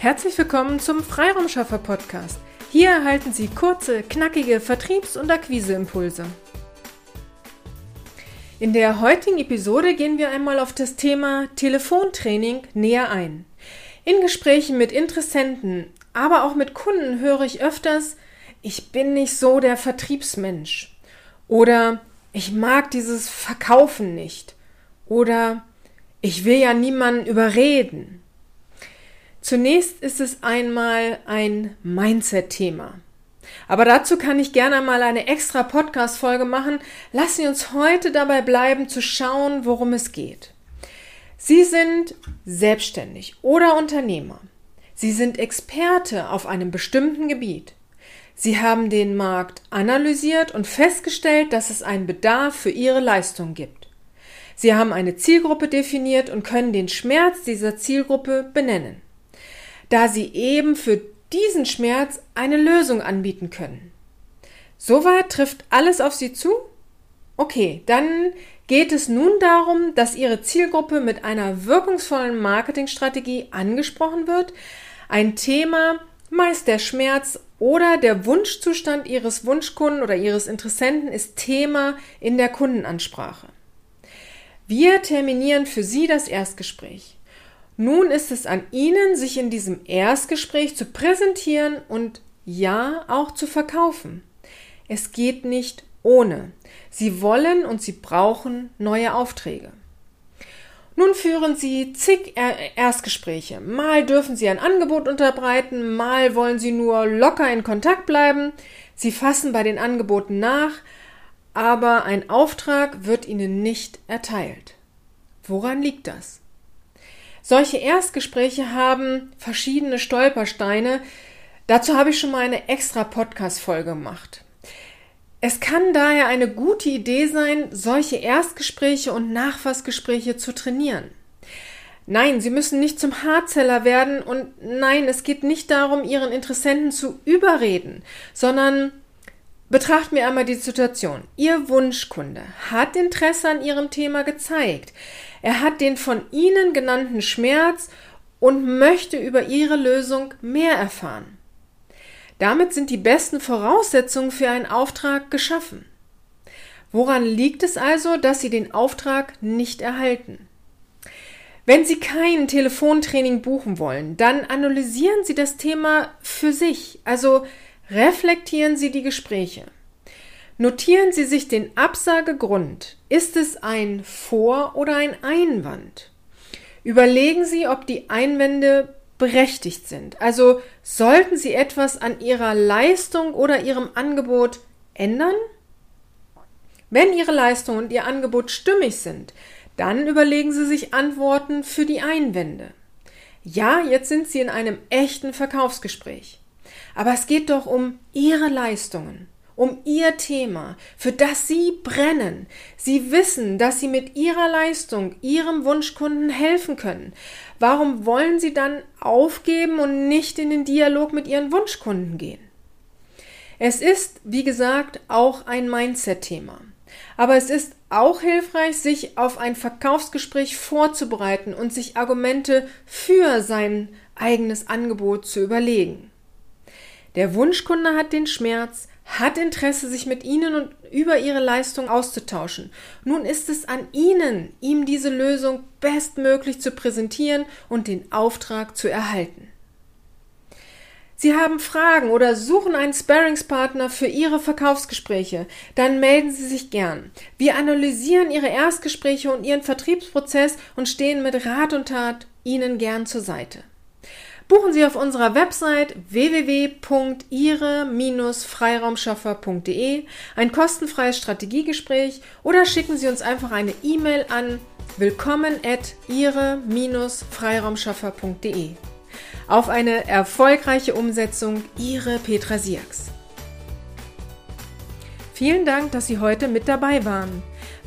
Herzlich willkommen zum Freiraumschaffer Podcast. Hier erhalten Sie kurze, knackige Vertriebs- und Akquiseimpulse. In der heutigen Episode gehen wir einmal auf das Thema Telefontraining näher ein. In Gesprächen mit Interessenten, aber auch mit Kunden höre ich öfters, ich bin nicht so der Vertriebsmensch oder ich mag dieses Verkaufen nicht oder ich will ja niemanden überreden. Zunächst ist es einmal ein Mindset-Thema. Aber dazu kann ich gerne mal eine extra Podcast-Folge machen. Lassen Sie uns heute dabei bleiben, zu schauen, worum es geht. Sie sind selbstständig oder Unternehmer. Sie sind Experte auf einem bestimmten Gebiet. Sie haben den Markt analysiert und festgestellt, dass es einen Bedarf für Ihre Leistung gibt. Sie haben eine Zielgruppe definiert und können den Schmerz dieser Zielgruppe benennen da sie eben für diesen Schmerz eine Lösung anbieten können. Soweit trifft alles auf Sie zu? Okay, dann geht es nun darum, dass Ihre Zielgruppe mit einer wirkungsvollen Marketingstrategie angesprochen wird, ein Thema, meist der Schmerz oder der Wunschzustand Ihres Wunschkunden oder Ihres Interessenten ist Thema in der Kundenansprache. Wir terminieren für Sie das Erstgespräch. Nun ist es an Ihnen, sich in diesem Erstgespräch zu präsentieren und ja auch zu verkaufen. Es geht nicht ohne. Sie wollen und Sie brauchen neue Aufträge. Nun führen Sie zig Erstgespräche. Mal dürfen Sie ein Angebot unterbreiten, mal wollen Sie nur locker in Kontakt bleiben. Sie fassen bei den Angeboten nach, aber ein Auftrag wird Ihnen nicht erteilt. Woran liegt das? Solche Erstgespräche haben verschiedene Stolpersteine. Dazu habe ich schon mal eine extra Podcast-Folge gemacht. Es kann daher eine gute Idee sein, solche Erstgespräche und Nachfassgespräche zu trainieren. Nein, Sie müssen nicht zum Hardseller werden und nein, es geht nicht darum, Ihren Interessenten zu überreden, sondern betrachten wir einmal die Situation. Ihr Wunschkunde hat Interesse an Ihrem Thema gezeigt. Er hat den von Ihnen genannten Schmerz und möchte über Ihre Lösung mehr erfahren. Damit sind die besten Voraussetzungen für einen Auftrag geschaffen. Woran liegt es also, dass Sie den Auftrag nicht erhalten? Wenn Sie kein Telefontraining buchen wollen, dann analysieren Sie das Thema für sich, also reflektieren Sie die Gespräche. Notieren Sie sich den Absagegrund. Ist es ein Vor- oder ein Einwand? Überlegen Sie, ob die Einwände berechtigt sind. Also sollten Sie etwas an Ihrer Leistung oder Ihrem Angebot ändern? Wenn Ihre Leistung und Ihr Angebot stimmig sind, dann überlegen Sie sich Antworten für die Einwände. Ja, jetzt sind Sie in einem echten Verkaufsgespräch. Aber es geht doch um Ihre Leistungen um ihr Thema, für das sie brennen. Sie wissen, dass sie mit ihrer Leistung ihrem Wunschkunden helfen können. Warum wollen sie dann aufgeben und nicht in den Dialog mit ihren Wunschkunden gehen? Es ist, wie gesagt, auch ein Mindset-Thema. Aber es ist auch hilfreich, sich auf ein Verkaufsgespräch vorzubereiten und sich Argumente für sein eigenes Angebot zu überlegen. Der Wunschkunde hat den Schmerz, hat Interesse, sich mit Ihnen und über Ihre Leistung auszutauschen. Nun ist es an Ihnen, ihm diese Lösung bestmöglich zu präsentieren und den Auftrag zu erhalten. Sie haben Fragen oder suchen einen Sparringspartner für Ihre Verkaufsgespräche, dann melden Sie sich gern. Wir analysieren Ihre Erstgespräche und Ihren Vertriebsprozess und stehen mit Rat und Tat Ihnen gern zur Seite. Buchen Sie auf unserer Website www.ihre-freiraumschaffer.de ein kostenfreies Strategiegespräch oder schicken Sie uns einfach eine E-Mail an willkommen at ihre-freiraumschaffer.de. Auf eine erfolgreiche Umsetzung, Ihre Petra Siaks. Vielen Dank, dass Sie heute mit dabei waren.